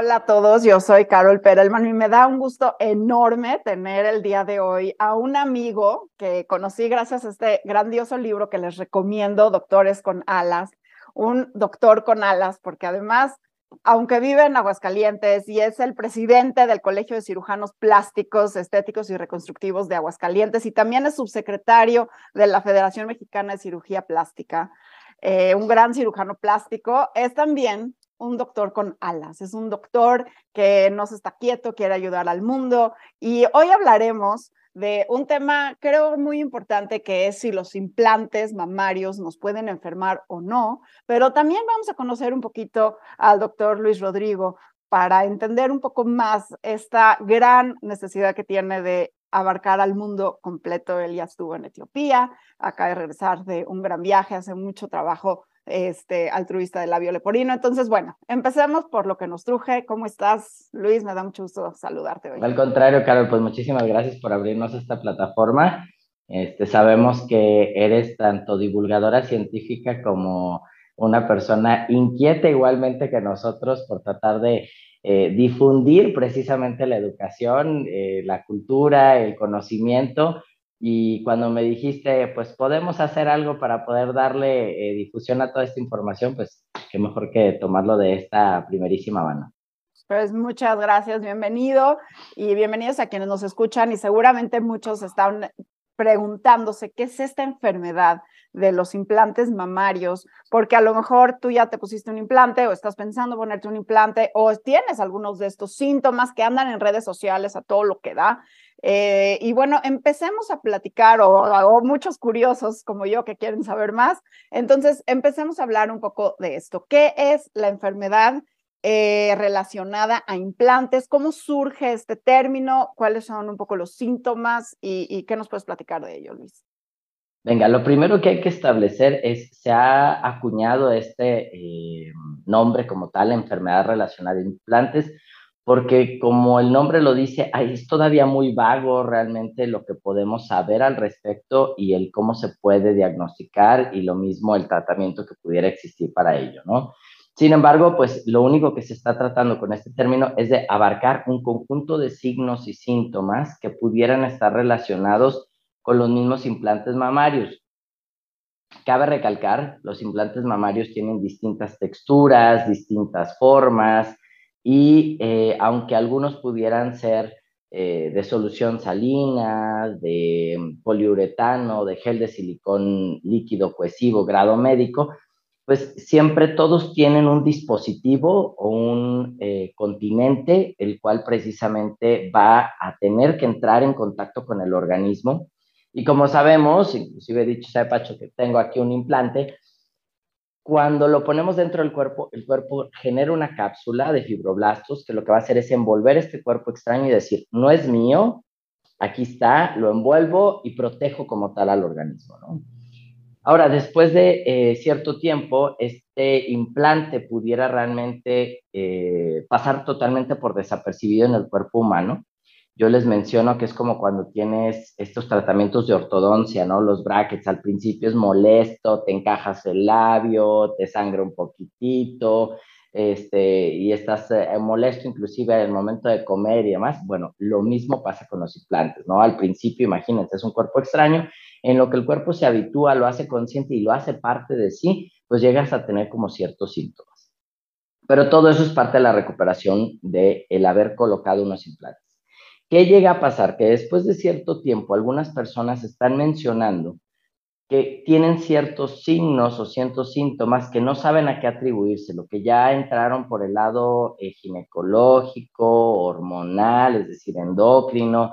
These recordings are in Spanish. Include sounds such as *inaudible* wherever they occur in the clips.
Hola a todos, yo soy Carol Perelman y me da un gusto enorme tener el día de hoy a un amigo que conocí gracias a este grandioso libro que les recomiendo, Doctores con Alas, un doctor con alas, porque además, aunque vive en Aguascalientes y es el presidente del Colegio de Cirujanos Plásticos, Estéticos y Reconstructivos de Aguascalientes y también es subsecretario de la Federación Mexicana de Cirugía Plástica, eh, un gran cirujano plástico, es también un doctor con alas, es un doctor que no se está quieto, quiere ayudar al mundo. Y hoy hablaremos de un tema creo muy importante que es si los implantes mamarios nos pueden enfermar o no, pero también vamos a conocer un poquito al doctor Luis Rodrigo para entender un poco más esta gran necesidad que tiene de abarcar al mundo completo. Él ya estuvo en Etiopía, acaba de regresar de un gran viaje, hace mucho trabajo este, altruista de labio leporino. Entonces, bueno, empecemos por lo que nos truje. ¿Cómo estás, Luis? Me da mucho gusto saludarte. Al contrario, Carol, pues muchísimas gracias por abrirnos esta plataforma. Este, sabemos que eres tanto divulgadora científica como una persona inquieta igualmente que nosotros por tratar de eh, difundir precisamente la educación, eh, la cultura, el conocimiento. Y cuando me dijiste, pues podemos hacer algo para poder darle eh, difusión a toda esta información, pues qué mejor que tomarlo de esta primerísima mano. Pues muchas gracias, bienvenido. Y bienvenidos a quienes nos escuchan y seguramente muchos están preguntándose qué es esta enfermedad de los implantes mamarios, porque a lo mejor tú ya te pusiste un implante o estás pensando ponerte un implante o tienes algunos de estos síntomas que andan en redes sociales a todo lo que da eh, y bueno, empecemos a platicar, o, muchos curiosos como yo que quieren saber más. Entonces, empecemos a hablar un poco de esto. ¿Qué es la enfermedad eh, relacionada a implantes? ¿Cómo surge este término? ¿Cuáles son un poco los síntomas? ¿Y, qué nos puedes platicar de ello, Luis? Venga, lo primero que hay que establecer es, se ha acuñado este eh, nombre como tal, enfermedad relacionada a implantes, porque como el nombre lo dice, es todavía muy vago realmente lo que podemos saber al respecto y el cómo se puede diagnosticar y lo mismo el tratamiento que pudiera existir para ello, ¿no? Sin embargo, pues lo único que se está tratando con este término es de abarcar un conjunto de signos y síntomas que pudieran estar relacionados con los mismos implantes mamarios. Cabe recalcar, los implantes mamarios tienen distintas texturas, distintas formas, y eh, aunque algunos pudieran ser eh, de solución salina, de poliuretano, de gel de silicón líquido cohesivo, grado médico, pues siempre todos tienen un dispositivo o un eh, continente, el cual precisamente va a tener que entrar en contacto con el organismo. Y como sabemos, inclusive he dicho, sabe Pacho, que tengo aquí un implante, cuando lo ponemos dentro del cuerpo, el cuerpo genera una cápsula de fibroblastos que lo que va a hacer es envolver este cuerpo extraño y decir, no es mío, aquí está, lo envuelvo y protejo como tal al organismo. ¿no? Ahora, después de eh, cierto tiempo, este implante pudiera realmente eh, pasar totalmente por desapercibido en el cuerpo humano yo les menciono que es como cuando tienes estos tratamientos de ortodoncia, ¿no? Los brackets al principio es molesto, te encajas el labio, te sangra un poquitito, este, y estás eh, molesto inclusive en el momento de comer y demás. Bueno, lo mismo pasa con los implantes, ¿no? Al principio, imagínense, es un cuerpo extraño, en lo que el cuerpo se habitúa, lo hace consciente y lo hace parte de sí, pues llegas a tener como ciertos síntomas. Pero todo eso es parte de la recuperación de el haber colocado unos implantes. ¿Qué llega a pasar? Que después de cierto tiempo algunas personas están mencionando que tienen ciertos signos o ciertos síntomas que no saben a qué atribuirse, lo que ya entraron por el lado eh, ginecológico, hormonal, es decir, endocrino,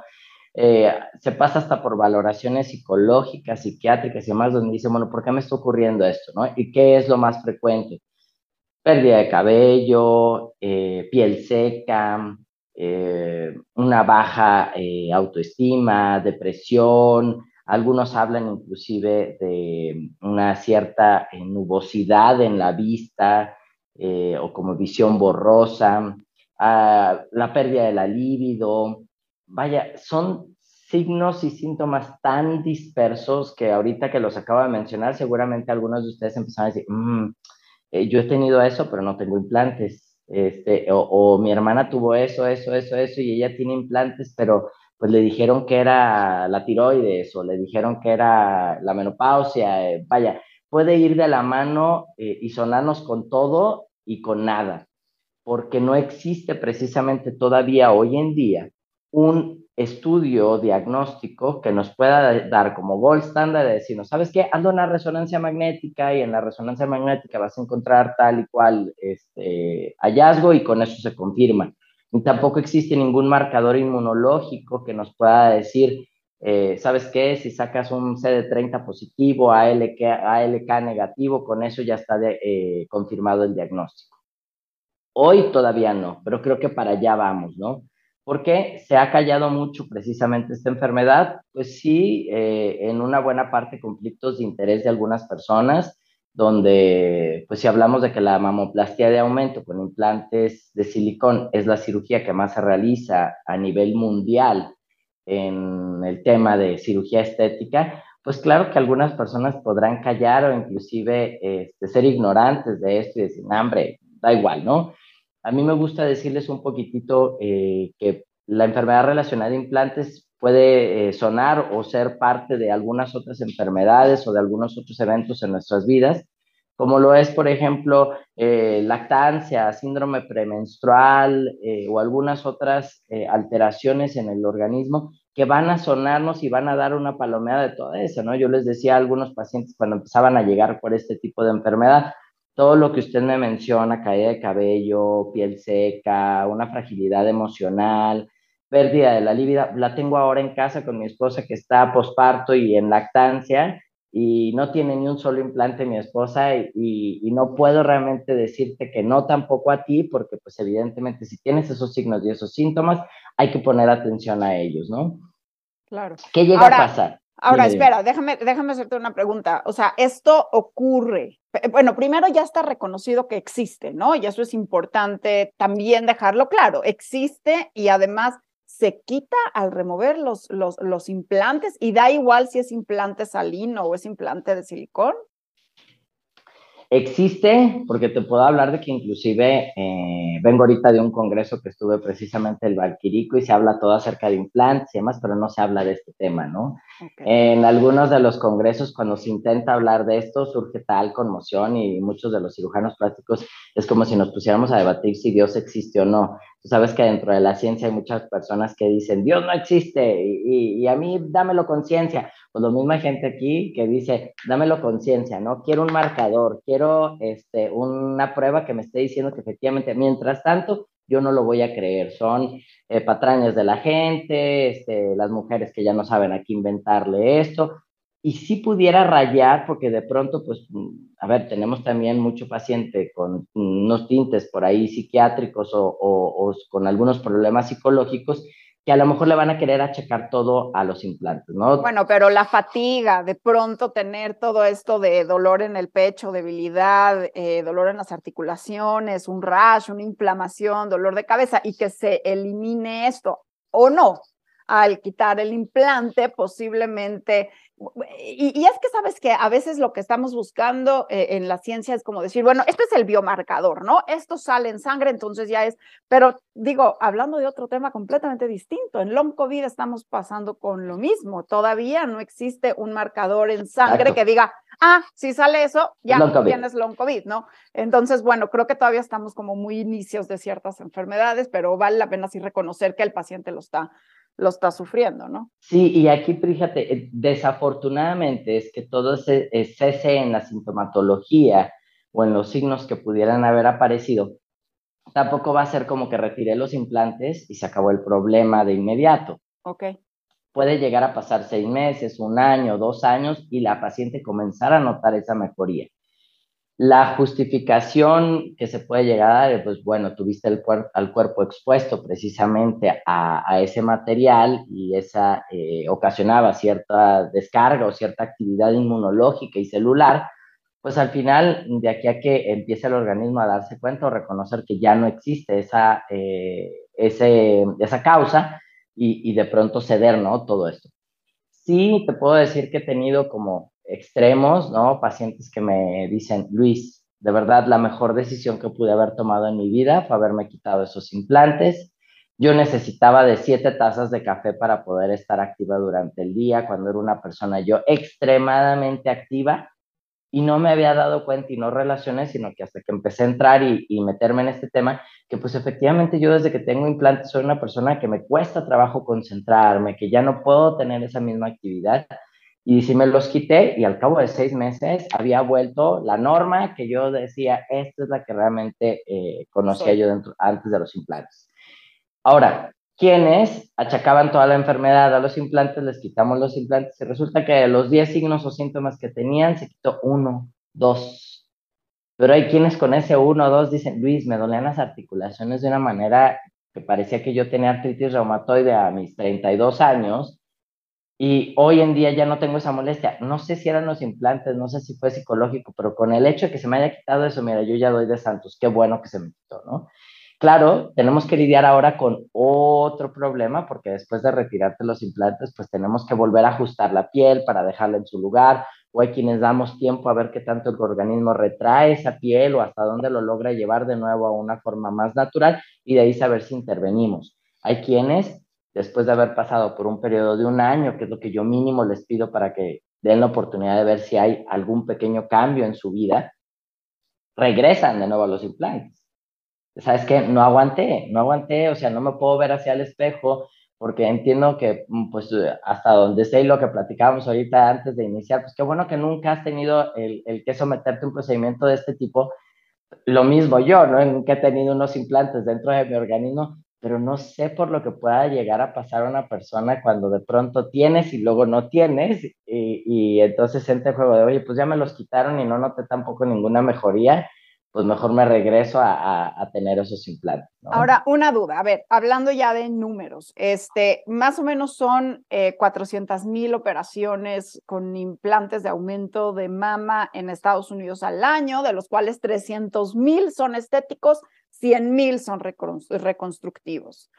eh, se pasa hasta por valoraciones psicológicas, psiquiátricas y demás, donde dicen, bueno, ¿por qué me está ocurriendo esto? ¿no? ¿Y qué es lo más frecuente? Pérdida de cabello, eh, piel seca, una baja autoestima, depresión, algunos hablan inclusive de una cierta eh, nubosidad en la vista o como visión borrosa, ah, la pérdida de la libido. Vaya, son signos y síntomas tan dispersos que ahorita que los acabo de mencionar, seguramente algunos de ustedes empezaron a decir, mm, yo he tenido eso, pero no tengo implantes este, o, mi hermana tuvo eso, eso, eso, eso, y ella tiene implantes, pero pues le dijeron que era la tiroides o le dijeron que era la menopausia, eh, vaya, puede ir de la mano eh, y sonarnos con todo y con nada, porque no existe precisamente todavía hoy en día un estudio diagnóstico que nos pueda dar como gold standard de decirnos, ¿sabes qué? Ando una resonancia magnética y en la resonancia magnética vas a encontrar tal y cual este, hallazgo y con eso se confirma. Y tampoco existe ningún marcador inmunológico que nos pueda decir, eh, ¿sabes qué? Si sacas un CD30 positivo, ALK, ALK negativo, con eso ya está eh, confirmado el diagnóstico. Hoy todavía no, pero creo que para allá vamos, ¿no? porque se ha callado mucho precisamente esta enfermedad, pues sí, eh, en una buena parte conflictos de interés de algunas personas, donde, pues si hablamos de que la mamoplastia de aumento con implantes de silicón es la cirugía que más se realiza a nivel mundial en el tema de cirugía estética, pues claro que algunas personas podrán callar o inclusive este, ser ignorantes de esto y decir, hambre, da igual, ¿no? A mí me gusta decirles un poquitito eh, que la enfermedad relacionada a implantes puede eh, sonar o ser parte de algunas otras enfermedades o de algunos otros eventos en nuestras vidas, como lo es, por ejemplo, eh, lactancia, síndrome premenstrual o algunas otras alteraciones en el organismo que van a sonarnos y van a dar una palomeada de todo eso, ¿no? Yo les decía a algunos pacientes cuando empezaban a llegar por este tipo de enfermedad, todo lo que usted me menciona, caída de cabello, piel seca, una fragilidad emocional, pérdida de la libido, la tengo ahora en casa con mi esposa que está posparto y en lactancia y no tiene ni un solo implante mi esposa y, y, no puedo realmente decirte que no tampoco a ti porque pues evidentemente si tienes esos signos y esos síntomas hay que poner atención a ellos, ¿no? Claro. ¿Qué llega a pasar? Ahora, espera, déjame, déjame hacerte una pregunta. O sea, esto ocurre. Bueno, primero ya está reconocido que existe, ¿no? Y eso es importante también dejarlo claro. Existe y además se quita al remover los, los, los implantes y da igual si es implante salino o es implante de silicón. Existe, porque te puedo hablar de que inclusive eh, vengo ahorita de un congreso que estuve precisamente el Valquirico y se habla todo acerca de implantes y demás, pero no se habla de este tema, ¿no? En algunos de los congresos, cuando se intenta hablar de esto, surge tal conmoción y muchos de los cirujanos plásticos es como si nos pusiéramos a debatir si Dios existe o no. Tú sabes que dentro de la ciencia hay muchas personas que dicen, Dios no existe y, a mí dámelo conciencia pues lo mismo hay gente aquí que dice, dámelo conciencia, ¿no? Quiero un marcador, quiero este, una prueba que me esté diciendo que efectivamente, mientras tanto, yo no lo voy a creer. Son eh, patrañas de la gente, este, las mujeres que ya no saben a qué inventarle esto. Y si pudiera rayar, porque de pronto, pues, a ver, tenemos también mucho paciente con unos tintes por ahí psiquiátricos o, o con algunos problemas psicológicos que a lo mejor le van a querer achacar todo a los implantes, ¿no? Bueno, pero la fatiga, de pronto tener todo esto de dolor en el pecho, debilidad, eh, dolor en las articulaciones, un rash, una inflamación, dolor de cabeza y que se elimine esto o no, al quitar el implante, posiblemente y, es que sabes que a veces lo que estamos buscando eh, en la ciencia es como decir, bueno, esto es el biomarcador, ¿no? Esto sale en sangre, entonces ya es, pero digo, hablando de otro tema completamente distinto, en long COVID estamos pasando con lo mismo, todavía no existe un marcador en sangre que diga, ah, si sale eso, ya tienes long COVID, ¿no? Entonces, bueno, creo que todavía estamos como muy inicios de ciertas enfermedades, pero vale la pena sí reconocer que el paciente lo está lo está sufriendo, ¿no? Sí, y aquí, fíjate, eh, desafortunadamente es que todo ese cese en la sintomatología o en los signos que pudieran haber aparecido, tampoco va a ser como que retiré los implantes y se acabó el problema de inmediato. Ok. Puede llegar a pasar seis meses, un año, dos años y la paciente comenzar a notar esa mejoría. La justificación que se puede llegar a dar, pues bueno, tuviste el al cuerpo expuesto precisamente a, ese material y esa eh, ocasionaba cierta descarga o cierta actividad inmunológica y celular, pues al final, de aquí a que empiece el organismo a darse cuenta o reconocer que ya no existe esa, eh, ese, esa causa y, y de pronto ceder, ¿no? Todo esto. Sí, te puedo decir que he tenido como extremos, ¿no? Pacientes que me dicen, Luis, de verdad la mejor decisión que pude haber tomado en mi vida fue haberme quitado esos implantes. Yo necesitaba de siete tazas de café para poder estar activa durante el día, cuando era una persona yo extremadamente activa y no me había dado cuenta y no relacioné, sino que hasta que empecé a entrar y, y, meterme en este tema, que pues efectivamente yo desde que tengo implantes soy una persona que me cuesta trabajo concentrarme, que ya no puedo tener esa misma actividad. Y si me los quité y al cabo de seis meses había vuelto la norma que yo decía, esta es la que realmente eh, conocía yo dentro, antes de los implantes. Ahora, quienes achacaban toda la enfermedad a los implantes, les quitamos los implantes y resulta que de los 10 signos o síntomas que tenían, se quitó uno, dos. Pero hay quienes con ese uno o dos dicen, Luis, me dolían las articulaciones de una manera que parecía que yo tenía artritis reumatoide a mis 32 años y hoy en día ya no tengo esa molestia. No sé si eran los implantes, no sé si fue psicológico, pero con el hecho de que se me haya quitado eso, mira, yo ya doy de santos, qué bueno que se me quitó, ¿no? Claro, tenemos que lidiar ahora con otro problema porque después de retirarte los implantes, pues tenemos que volver a ajustar la piel para dejarla en su lugar. O hay quienes damos tiempo a ver qué tanto el organismo retrae esa piel o hasta dónde lo logra llevar de nuevo a una forma más natural y de ahí saber si intervenimos. Hay quienes, después de haber pasado por un periodo de un año, que es lo que yo mínimo les pido para que den la oportunidad de ver si hay algún pequeño cambio en su vida, regresan de nuevo a los implantes ¿sabes qué? No aguanté, no aguanté, o sea, no me puedo ver hacia el espejo porque entiendo que, mm, pues, hasta donde sé lo que platicábamos ahorita antes de iniciar, pues qué bueno que nunca has tenido el, el que someterte a un procedimiento de este tipo. Lo mismo yo, ¿no? Que he tenido unos implantes dentro de mi organismo, pero no sé por lo que pueda llegar a pasar a una persona cuando de pronto tienes y luego no tienes, y, y entonces entra el juego de, oye, pues ya me los quitaron y no noté tampoco ninguna mejoría pues mejor me regreso a, tener esos implantes. Ahora, una duda, a ver, hablando ya de números, este, más o menos son 400 eh, mil operaciones con implantes de aumento de mama en Estados Unidos al año, de los cuales 300 mil son estéticos, 100 mil son reconstructivos.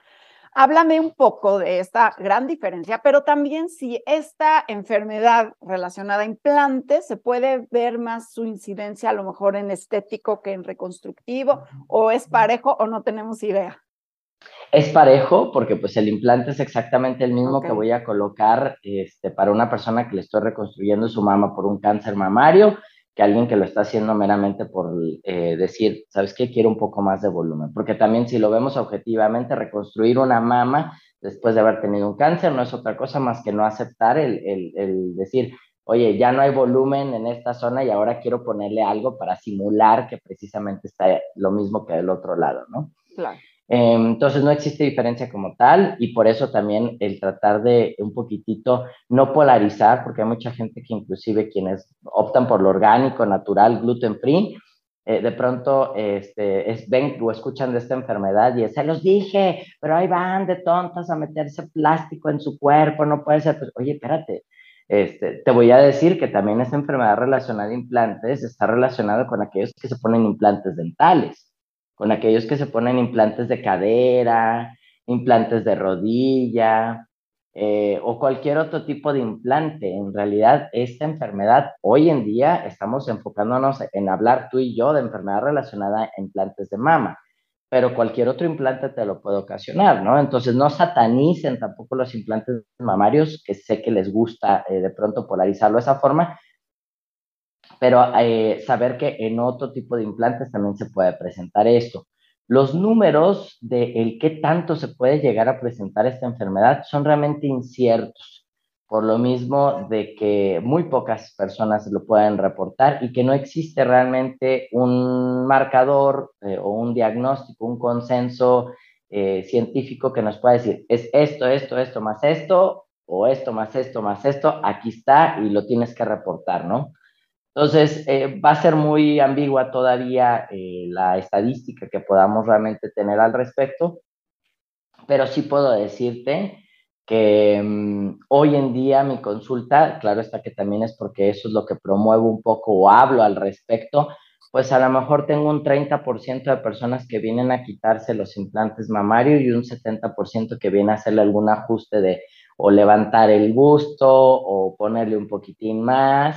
Háblame un poco de esta gran diferencia, pero también si esta enfermedad relacionada a implantes se puede ver más su incidencia a lo mejor en estético que en reconstructivo, o es parejo o no tenemos idea. Es parejo porque pues el implante es exactamente el mismo que voy a colocar este, para una persona que le estoy reconstruyendo su mama por un cáncer mamario que alguien que lo está haciendo meramente por eh, decir, ¿sabes qué? Quiero un poco más de volumen. Porque también si lo vemos objetivamente, reconstruir una mama después de haber tenido un cáncer no es otra cosa más que no aceptar el, el, el decir, oye, ya no hay volumen en esta zona y ahora quiero ponerle algo para simular que precisamente está lo mismo que del otro lado, ¿no? Claro. Em, entonces no existe diferencia como tal y por eso también el tratar de un poquitito no polarizar, porque hay mucha gente que inclusive quienes optan por lo orgánico, natural, gluten free, eh, de pronto este, es, ven o escuchan de esta enfermedad y se los dije, pero ahí van de tontas a meterse plástico en su cuerpo, no puede ser, pues, oye, espérate, este, te voy a decir que también esta enfermedad relacionada a implantes está relacionada con aquellos que se ponen implantes dentales con aquellos que se ponen implantes de cadera, implantes de rodilla eh, o cualquier otro tipo de implante. En realidad, esta enfermedad, hoy en día estamos enfocándonos en hablar tú y yo de enfermedad relacionada a implantes de mama, pero cualquier otro implante te lo puede ocasionar, ¿no? Entonces, no satanicen tampoco los implantes mamarios, que sé que les gusta eh, de pronto polarizarlo de esa forma, pero eh, saber que en otro tipo de implantes también se puede presentar esto. Los números de el qué tanto se puede llegar a presentar esta enfermedad son realmente inciertos, por lo mismo de que muy pocas personas lo pueden reportar y que no existe realmente un marcador eh, o un diagnóstico, un consenso eh, científico que nos pueda decir, es esto, esto, esto más esto, o esto más esto más esto, aquí está y lo tienes que reportar, ¿no? Entonces, eh, va a ser muy ambigua todavía eh, la estadística que podamos realmente tener al respecto, pero sí puedo decirte que mm, hoy en día mi consulta, claro está que también es porque eso es lo que promuevo un poco o hablo al respecto, pues a lo mejor tengo un 30% de personas que vienen a quitarse los implantes mamarios y un 70% que viene a hacerle algún ajuste de o levantar el busto o ponerle un poquitín más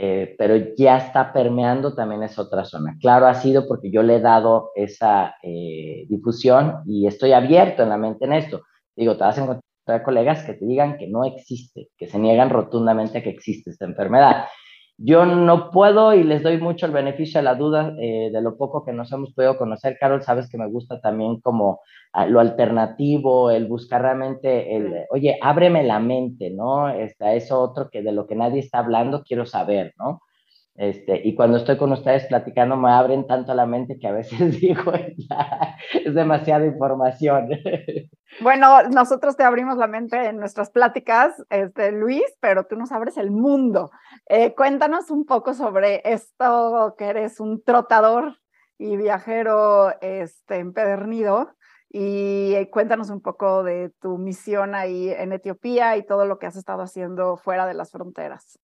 eh, pero ya está permeando también esa otra zona. Claro, ha sido porque yo le he dado esa eh, difusión y estoy abierto en la mente en esto. Digo, te vas a encontrar colegas que te digan que no existe, que se niegan rotundamente a que existe esta enfermedad. Yo no puedo y les doy mucho el beneficio de la duda eh, de lo poco que nos hemos podido conocer. Carol, sabes que me gusta también como ah, lo alternativo, el buscar realmente, el, oye, ábreme la mente, ¿no? Este, eso otro que de lo que nadie está hablando quiero saber, ¿no? Este, y cuando estoy con ustedes platicando me abren tanto la mente que a veces *laughs* digo, es demasiada información. Bueno, nosotros te abrimos la mente en nuestras pláticas, este, Luis, pero tú nos abres el mundo. Eh, cuéntanos un poco sobre esto, que eres un trotador y viajero este, empedernido, y cuéntanos un poco de tu misión ahí en Etiopía y todo lo que has estado haciendo fuera de las fronteras.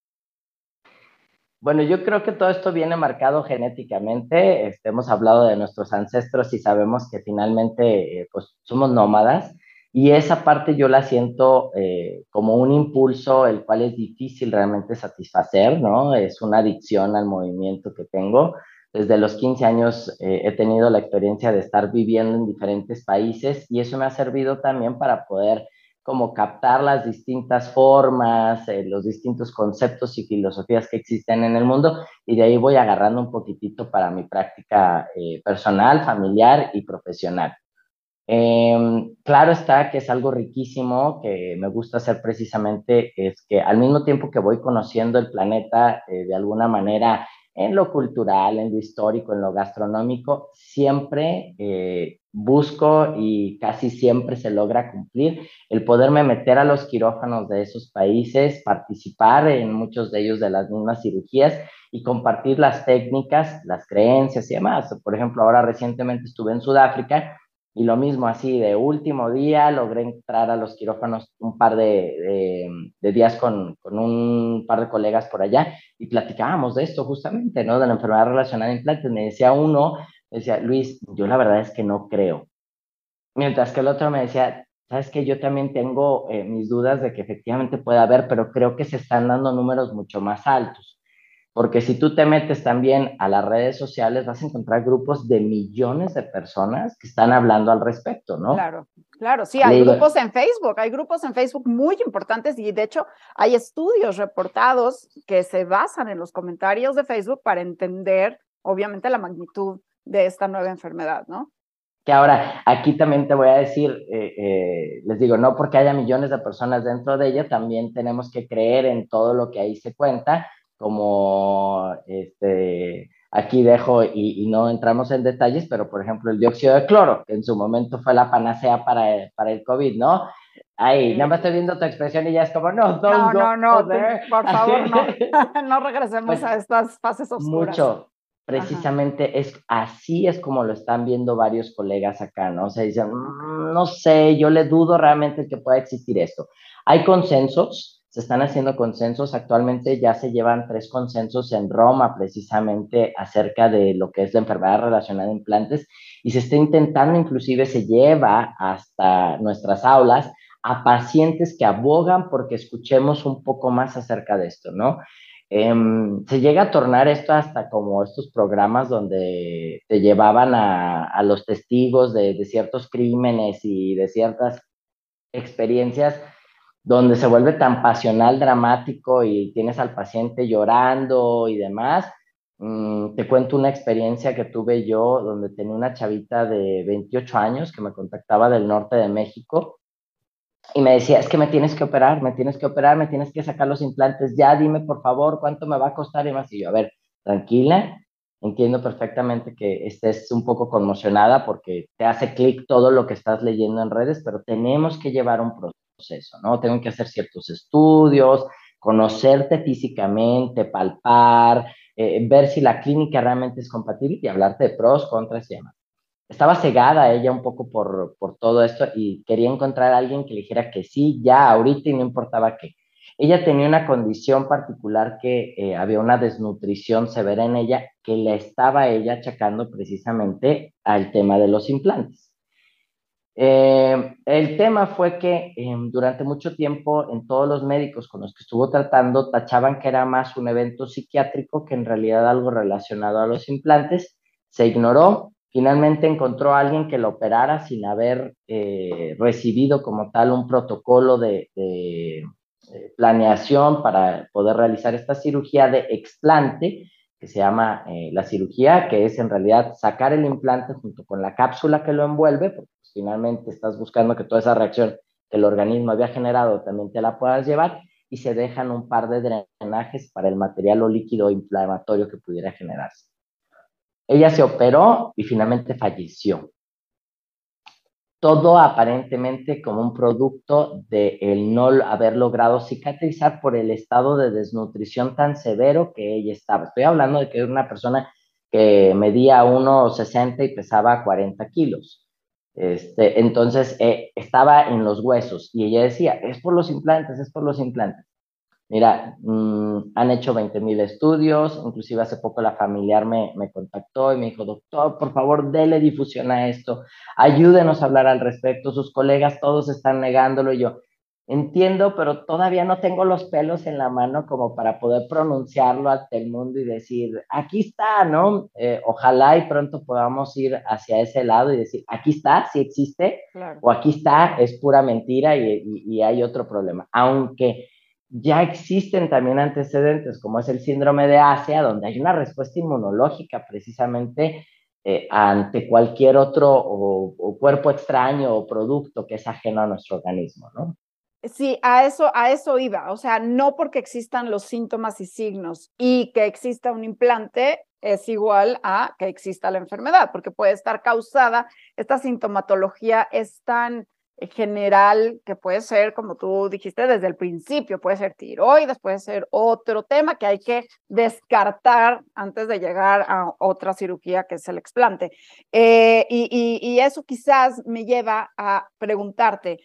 Bueno, yo creo que todo esto viene marcado genéticamente. Este, hemos hablado de nuestros ancestros y sabemos que finalmente eh, pues, somos nómadas y esa parte yo la siento eh, como un impulso el cual es difícil realmente satisfacer, ¿no? Es una adicción al movimiento que tengo. Desde los 15 años eh, he tenido la experiencia de estar viviendo en diferentes países y eso me ha servido también para poder como captar las distintas formas, eh, los distintos conceptos y filosofías que existen en el mundo y de ahí voy agarrando un poquitito para mi práctica eh, personal, familiar y profesional. Em, claro está que es algo riquísimo que me gusta hacer precisamente, es que al mismo tiempo que voy conociendo el planeta eh, de alguna manera en lo cultural, en lo histórico, en lo gastronómico, siempre eh, busco y casi siempre se logra cumplir el poderme meter a los quirófanos de esos países, participar en muchos de ellos de las mismas cirugías y compartir las técnicas, las creencias y demás. Por ejemplo, ahora recientemente estuve en Sudáfrica y lo mismo, así de último día, logré entrar a los quirófanos un par de, días con, con, un par de colegas por allá y platicábamos de esto justamente, ¿no? De la enfermedad relacionada a implantes. Me decía uno, me decía, Luis, yo la verdad es que no creo. Mientras que el otro me decía, sabes que yo también tengo eh, mis dudas de que efectivamente puede haber, pero creo que se están dando números mucho más altos. Porque si tú te metes también a las redes sociales, vas a encontrar grupos de millones de personas que están hablando al respecto, ¿no? Claro, claro, sí, hay grupos en Facebook, hay grupos en Facebook muy importantes y de hecho hay estudios reportados que se basan en los comentarios de Facebook para entender, obviamente, la magnitud de esta nueva enfermedad, ¿no? Que ahora, aquí también te voy a decir, eh, eh, les digo, no porque haya millones de personas dentro de ella, también tenemos que creer en todo lo que ahí se cuenta como este, aquí dejo y, no entramos en detalles, pero por ejemplo el dióxido de cloro, que en su momento fue la panacea para, para el COVID, ¿no? Ahí, nada más estoy viendo tu expresión y ya es como, no, no, no, no, por favor, no, *laughs* *laughs* no regresemos pues a estas fases oscuras. Mucho, precisamente es así es como lo están viendo varios colegas acá, ¿no? O sea, dicen, mm, no sé, yo le dudo realmente que pueda existir esto. Hay consensos, se están haciendo consensos. Actualmente ya se llevan tres consensos en Roma precisamente acerca de lo que es la enfermedad relacionada a implantes y se está intentando, inclusive se lleva hasta nuestras aulas a pacientes que abogan porque escuchemos un poco más acerca de esto, ¿no? Em, se llega a tornar esto hasta como estos programas donde te llevaban a, los testigos de, de ciertos crímenes y de ciertas experiencias donde se vuelve tan pasional, dramático y tienes al paciente llorando y demás. Mm, te cuento una experiencia que tuve yo donde tenía una chavita de 28 años que me contactaba del norte de México y me decía, es que me tienes que operar, me tienes que operar, me tienes que sacar los implantes, ya dime por favor cuánto me va a costar y más. Y yo, a ver, tranquila, entiendo perfectamente que estés un poco conmocionada porque te hace clic todo lo que estás leyendo en redes, pero tenemos que llevar un proceso proceso, ¿no? Tengo que hacer ciertos estudios, conocerte físicamente, palpar, eh, ver si la clínica realmente es compatible y hablarte de pros, contras y demás. Estaba cegada ella un poco por, por todo esto y quería encontrar a alguien que le dijera que sí, ya, ahorita y no importaba qué. Ella tenía una condición particular que eh, había una desnutrición severa en ella que le estaba ella achacando precisamente al tema de los implantes. Eh, el tema fue que em, durante mucho tiempo en todos los médicos con los que estuvo tratando tachaban que era más un evento psiquiátrico que en realidad algo relacionado a los implantes. Se ignoró. Finalmente encontró a alguien que lo operara sin haber eh, recibido como tal un protocolo de, planeación para poder realizar esta cirugía de explante se llama eh, la cirugía, que es en realidad sacar el implante junto con la cápsula que lo envuelve, porque finalmente estás buscando que toda esa reacción que el organismo había generado también te la puedas llevar y se dejan un par de drenajes para el material o líquido inflamatorio que pudiera generarse. Ella se operó y finalmente falleció. Todo aparentemente como un producto de el no haber logrado cicatrizar por el estado de desnutrición tan severo que ella estaba. Estoy hablando de que era una persona que medía 1,60 y pesaba 40 kilos. Este, entonces eh, estaba en los huesos y ella decía, es por los implantes, es por los implantes. Mira, mm, han hecho 20 mil estudios, inclusive hace poco la familiar me, me contactó y me dijo, doctor, por favor, dele difusión a esto, ayúdenos a hablar al respecto, sus colegas todos están negándolo y yo, Entiendo, pero todavía no tengo los pelos en la mano como para poder pronunciarlo ante el mundo y decir, aquí está, ¿no? Eh, ojalá y pronto podamos ir hacia ese lado y decir, aquí está, sí existe, o aquí está, es pura mentira y, y, hay otro problema. Aunque ya existen también antecedentes, como es el síndrome de Asia, donde hay una respuesta inmunológica precisamente eh, ante cualquier otro o cuerpo extraño o producto que es ajeno a nuestro organismo, ¿no? Sí, a eso, a eso iba. O sea, no porque existan los síntomas y signos y que exista un implante es igual a que exista la enfermedad, porque puede estar causada, esta sintomatología es tan general que puede ser, como tú dijiste desde el principio, puede ser tiroides, puede ser otro tema que hay que descartar antes de llegar a otra cirugía que es el explante. Eh, y eso quizás me lleva a preguntarte,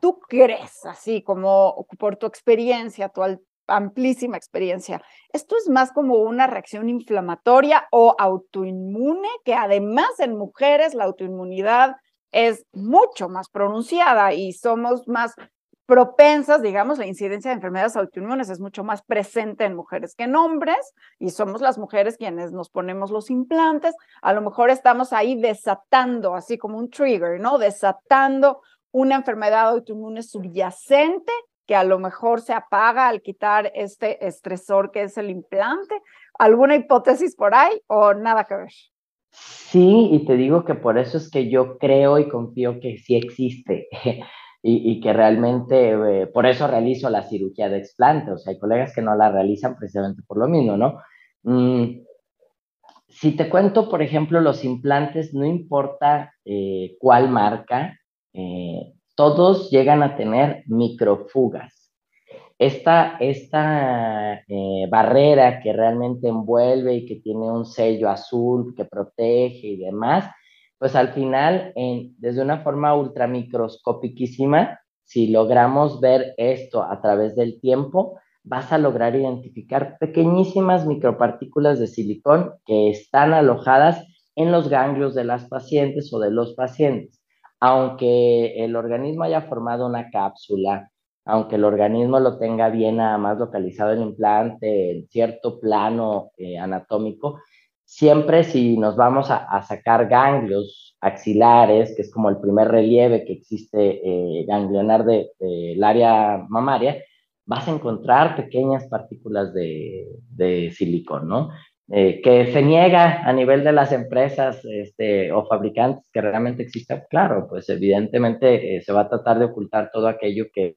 ¿Tú crees, así como por tu experiencia, tu amplísima experiencia, esto es más como una reacción inflamatoria o autoinmune, que además en mujeres la autoinmunidad es mucho más pronunciada y somos más propensas, digamos, la incidencia de enfermedades autoinmunes es mucho más presente en mujeres que en hombres y somos las mujeres quienes nos ponemos los implantes. A lo mejor estamos ahí desatando, así como un trigger, ¿no? Desatando una enfermedad autoinmune subyacente que a lo mejor se apaga al quitar este estresor que es el implante. ¿Alguna hipótesis por ahí o nada que ver? Sí, y te digo que por eso es que yo creo y confío que sí existe *laughs* y, que realmente eh, por eso realizo la cirugía de explante. O sea, hay colegas que no la realizan precisamente por lo mismo, ¿no? Mm, si te cuento, por ejemplo, los implantes, no importa eh, cuál marca, eh, todos llegan a tener microfugas. Esta, esta eh, barrera que realmente envuelve y que tiene un sello azul que protege y demás, pues al final, desde una forma ultramicroscópicísima, si logramos ver esto a través del tiempo, vas a lograr identificar pequeñísimas micropartículas de silicón que están alojadas en los ganglios de las pacientes o de los pacientes. Aunque el organismo haya formado una cápsula, aunque el organismo lo tenga bien nada más localizado el implante en cierto plano eh, anatómico, siempre si nos vamos a, sacar ganglios axilares, que es como el primer relieve que existe eh, ganglionar del de, área mamaria, vas a encontrar pequeñas partículas de, de silicón, ¿no? Eh, que se niega a nivel de las empresas este, o fabricantes que realmente exista, claro, pues evidentemente se va a tratar de ocultar todo aquello que,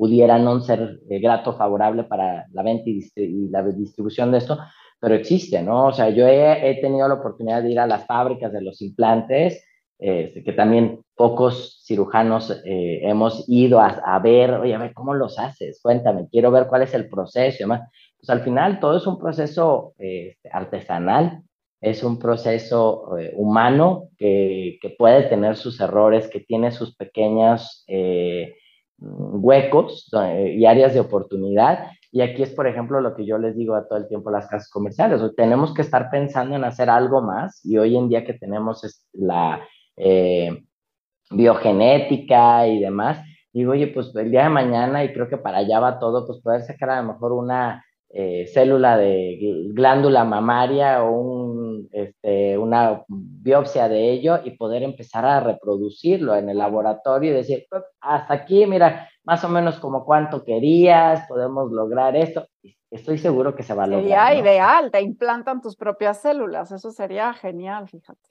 pudiera no ser eh, grato, favorable para la venta y, la distribución de esto, pero existe, ¿no? O sea, yo he, he tenido la oportunidad de ir a las fábricas de los implantes, este, que también pocos cirujanos hemos ido a, a, ver, oye, a ver, ¿cómo los haces? Cuéntame, quiero ver cuál es el proceso y demás pues al final todo es un proceso este, artesanal, es un proceso eh, humano que, que, puede tener sus errores, que tiene sus pequeños eh, huecos eh, y áreas de oportunidad. Y aquí es, por ejemplo, lo que yo les digo a todo el tiempo las casas comerciales. tenemos que estar pensando en hacer algo más y hoy en día que tenemos la biogenética y demás, digo, oye, pues el día de mañana, y creo que para allá va todo, pues poder sacar a lo mejor una eh, célula de glándula mamaria o un, una biopsia de ello y poder empezar a reproducirlo en el laboratorio y decir, pues, hasta aquí, mira, más o menos como cuánto querías, podemos lograr esto. Estoy seguro que se va a lograr. Sería ideal, te implantan tus propias células, eso sería genial, fíjate.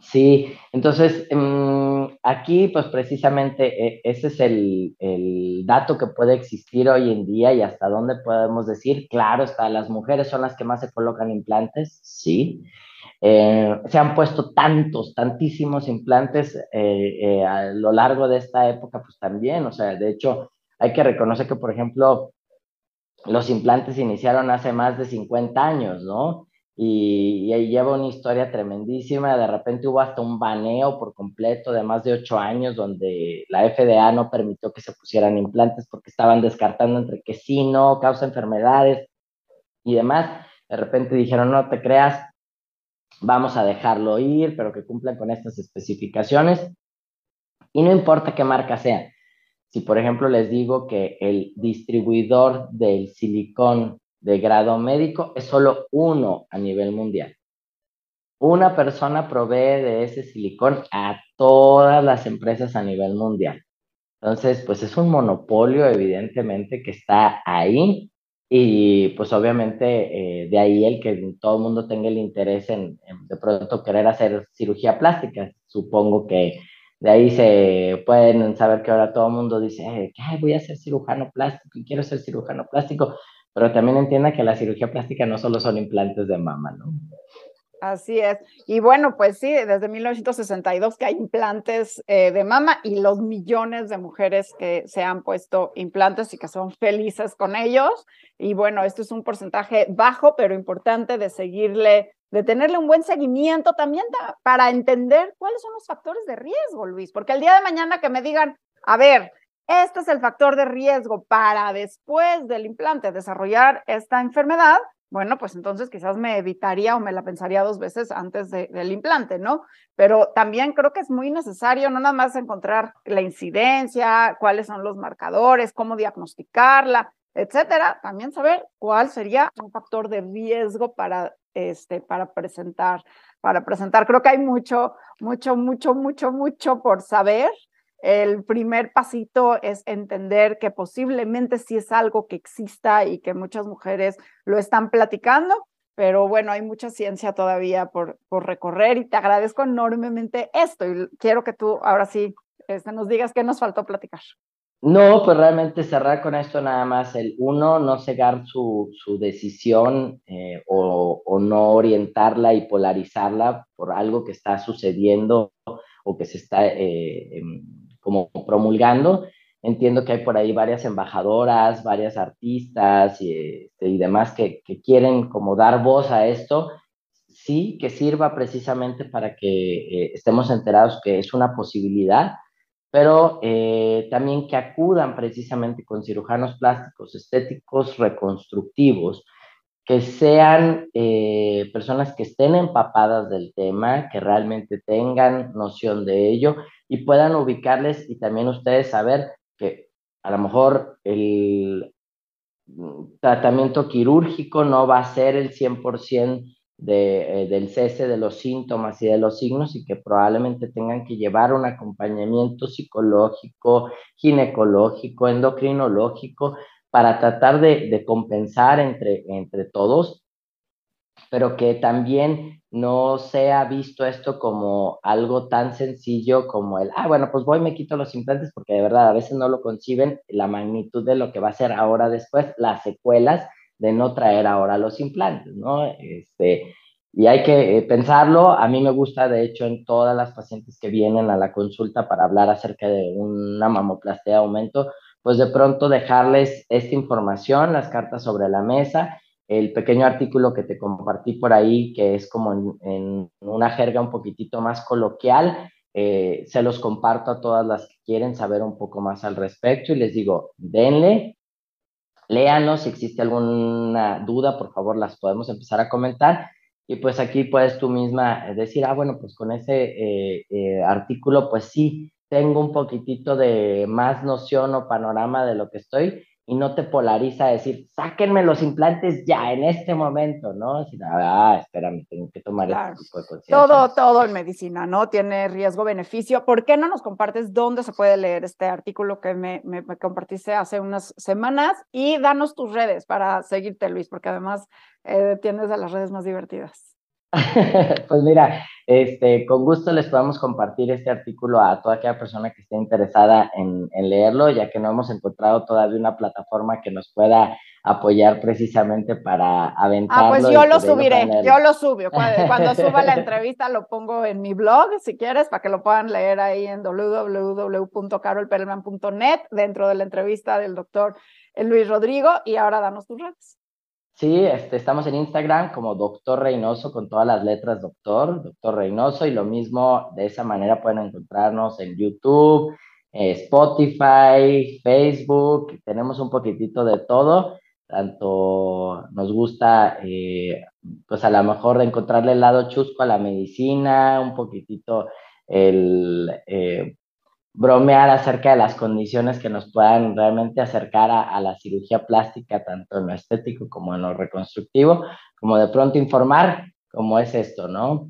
Sí, entonces mm, aquí pues precisamente e, ese es el, el, dato que puede existir hoy en día y hasta dónde podemos decir, claro, está, las mujeres son las que más se colocan implantes, sí. Eh, se han puesto tantos, tantísimos implantes eh, eh, a lo largo de esta época, pues también, o sea, de hecho, hay que reconocer que, por ejemplo, los implantes iniciaron hace más de 50 años, ¿no? y, ahí lleva una historia tremendísima. De repente hubo hasta un baneo por completo de más de ocho años donde la FDA no permitió que se pusieran implantes porque estaban descartando entre que sí, no, causa enfermedades y demás. De repente dijeron, no te creas, vamos a dejarlo ir, pero que cumplan con estas especificaciones. Y no importa qué marca sea. Si, por ejemplo, les digo que el distribuidor del silicón de grado médico es solo uno a nivel mundial. Una persona provee de ese silicón a todas las empresas a nivel mundial. Entonces, pues es un monopolio evidentemente que está ahí y pues obviamente eh, de ahí el que todo el mundo tenga el interés en, de pronto querer hacer cirugía plástica. Supongo que de ahí se pueden saber que ahora todo el mundo dice, eh, voy a ser cirujano plástico y quiero ser cirujano plástico pero también entienda que la cirugía plástica no solo son implantes de mama, ¿no? Así es. Y bueno, pues sí, desde 1962 que hay implantes eh, de mama y los millones de mujeres que se han puesto implantes y que son felices con ellos. Y bueno, esto es un porcentaje bajo, pero importante de seguirle, de tenerle un buen seguimiento también para entender cuáles son los factores de riesgo, Luis. Porque el día de mañana que me digan, a ver, este es el factor de riesgo para después del implante desarrollar esta enfermedad. Bueno, pues entonces quizás me evitaría o me la pensaría dos veces antes del implante, ¿no? Pero también creo que es muy necesario no nada más encontrar la incidencia, cuáles son los marcadores, cómo diagnosticarla, etcétera, también saber cuál sería un factor de riesgo para este para presentar, para presentar. Creo que hay mucho, mucho, mucho, mucho, mucho por saber el primer pasito es entender que posiblemente sí es algo que exista y que muchas mujeres lo están platicando, pero bueno, hay mucha ciencia todavía por, por recorrer y te agradezco enormemente esto y quiero que tú ahora sí este, nos digas qué nos faltó platicar. No, pues realmente cerrar con esto nada más, el uno, no cegar su, su decisión eh, o, no orientarla y polarizarla por algo que está sucediendo o que se está eh, como promulgando. Entiendo que hay por ahí varias embajadoras, varias artistas y, este, demás que, que, quieren como dar voz a esto. Sí, que sirva precisamente para que eh, estemos enterados que es una posibilidad, pero eh, también que acudan precisamente con cirujanos plásticos, estéticos, reconstructivos, que sean eh, personas que estén empapadas del tema, que realmente tengan noción de ello y puedan ubicarles y también ustedes saber que a lo mejor el tratamiento quirúrgico no va a ser el 100% de, eh, del cese de los síntomas y de los signos y que probablemente tengan que llevar un acompañamiento psicológico, ginecológico, endocrinológico, para tratar de, compensar entre, todos, pero que también no sea visto esto como algo tan sencillo como el, ah, bueno, pues voy me quito los implantes, porque de verdad a veces no lo conciben la magnitud de lo que va a ser ahora después, las secuelas de no traer ahora los implantes, ¿no? Este, y hay que eh, pensarlo. A mí me gusta, de hecho, en todas las pacientes que vienen a la consulta para hablar acerca de una mamoplastia de aumento, pues de pronto dejarles esta información, las cartas sobre la mesa, el pequeño artículo que te compartí por ahí, que es como en, una jerga un poquitito más coloquial, eh, se los comparto a todas las que quieren saber un poco más al respecto y les digo, denle, léanos, si existe alguna duda, por favor, las podemos empezar a comentar. Y pues aquí puedes tú misma decir, ah, bueno, pues con ese eh, eh, artículo, pues sí, tengo un poquitito de más noción o panorama de lo que estoy y no te polariza a decir, sáquenme los implantes ya, en este momento, ¿no? Sino, ah, espérame, tengo que tomar este tipo de conciencia. Todo, todo en medicina, ¿no? Tiene riesgo-beneficio. ¿Por qué no nos compartes dónde se puede leer este artículo que me, me, compartiste hace unas semanas? Y danos tus redes para seguirte, Luis, porque además eh, tienes de las redes más divertidas. *laughs* pues mira, este, con gusto les podemos compartir este artículo a toda aquella persona que esté interesada en, leerlo, ya que no hemos encontrado todavía una plataforma que nos pueda apoyar precisamente para aventarlo. Ah, pues yo lo subiré, yo lo subo. Cuando, cuando *laughs* suba la entrevista lo pongo en mi blog, si quieres, para que lo puedan leer ahí en www.carolperelman.net dentro de la entrevista del doctor Luis Rodrigo. Y ahora danos tus redes. Sí, este, estamos en Instagram como Doctor Reynoso con todas las letras Doctor, Doctor Reynoso, y lo mismo de esa manera pueden encontrarnos en YouTube, eh, Spotify, Facebook, tenemos un poquitito de todo, tanto nos gusta, eh, pues a lo mejor encontrarle el lado chusco a la medicina, un poquitito el, eh, bromear acerca de las condiciones que nos puedan realmente acercar a, la cirugía plástica, tanto en lo estético como en lo reconstructivo, como de pronto informar cómo es esto, ¿no?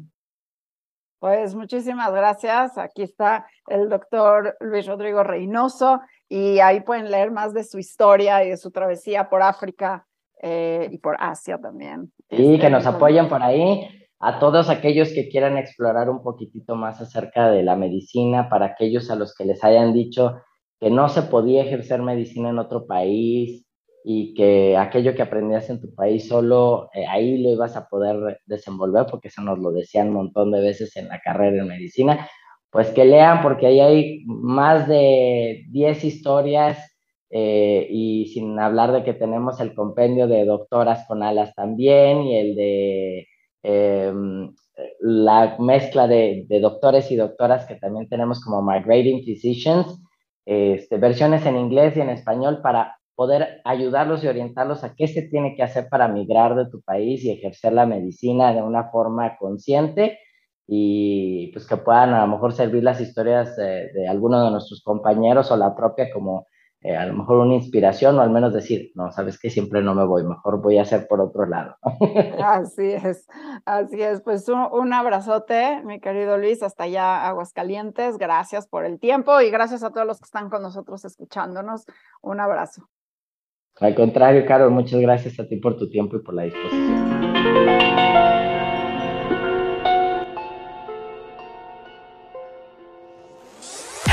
Pues muchísimas gracias. Aquí está el doctor Luis Rodrigo Reynoso y ahí pueden leer más de su historia y de su travesía por África eh, y por Asia también. Sí, que nos apoyen por ahí a todos aquellos que quieran explorar un poquitito más acerca de la medicina, para aquellos a los que les hayan dicho que no se podía ejercer medicina en otro país y que aquello que aprendías en tu país solo eh, ahí lo ibas a poder desenvolver, porque eso nos lo decían un montón de veces en la carrera en medicina, pues que lean porque ahí hay más de 10 historias eh, y sin hablar de que tenemos el compendio de doctoras con alas también y el de Em, la mezcla de, doctores y doctoras que también tenemos como Migrating Physicians, este, versiones en inglés y en español para poder ayudarlos y orientarlos a qué se tiene que hacer para migrar de tu país y ejercer la medicina de una forma consciente y pues que puedan a lo mejor servir las historias de, de alguno de nuestros compañeros o la propia como eh, a lo mejor una inspiración o al menos decir, no, sabes que siempre no me voy, mejor voy a hacer por otro lado. *laughs* Así es, así es. Pues un, abrazote, mi querido Luis, hasta allá Aguascalientes. Gracias por el tiempo y gracias a todos los que están con nosotros escuchándonos. Un abrazo. Al contrario, Carol, muchas gracias a ti por tu tiempo y por la disposición.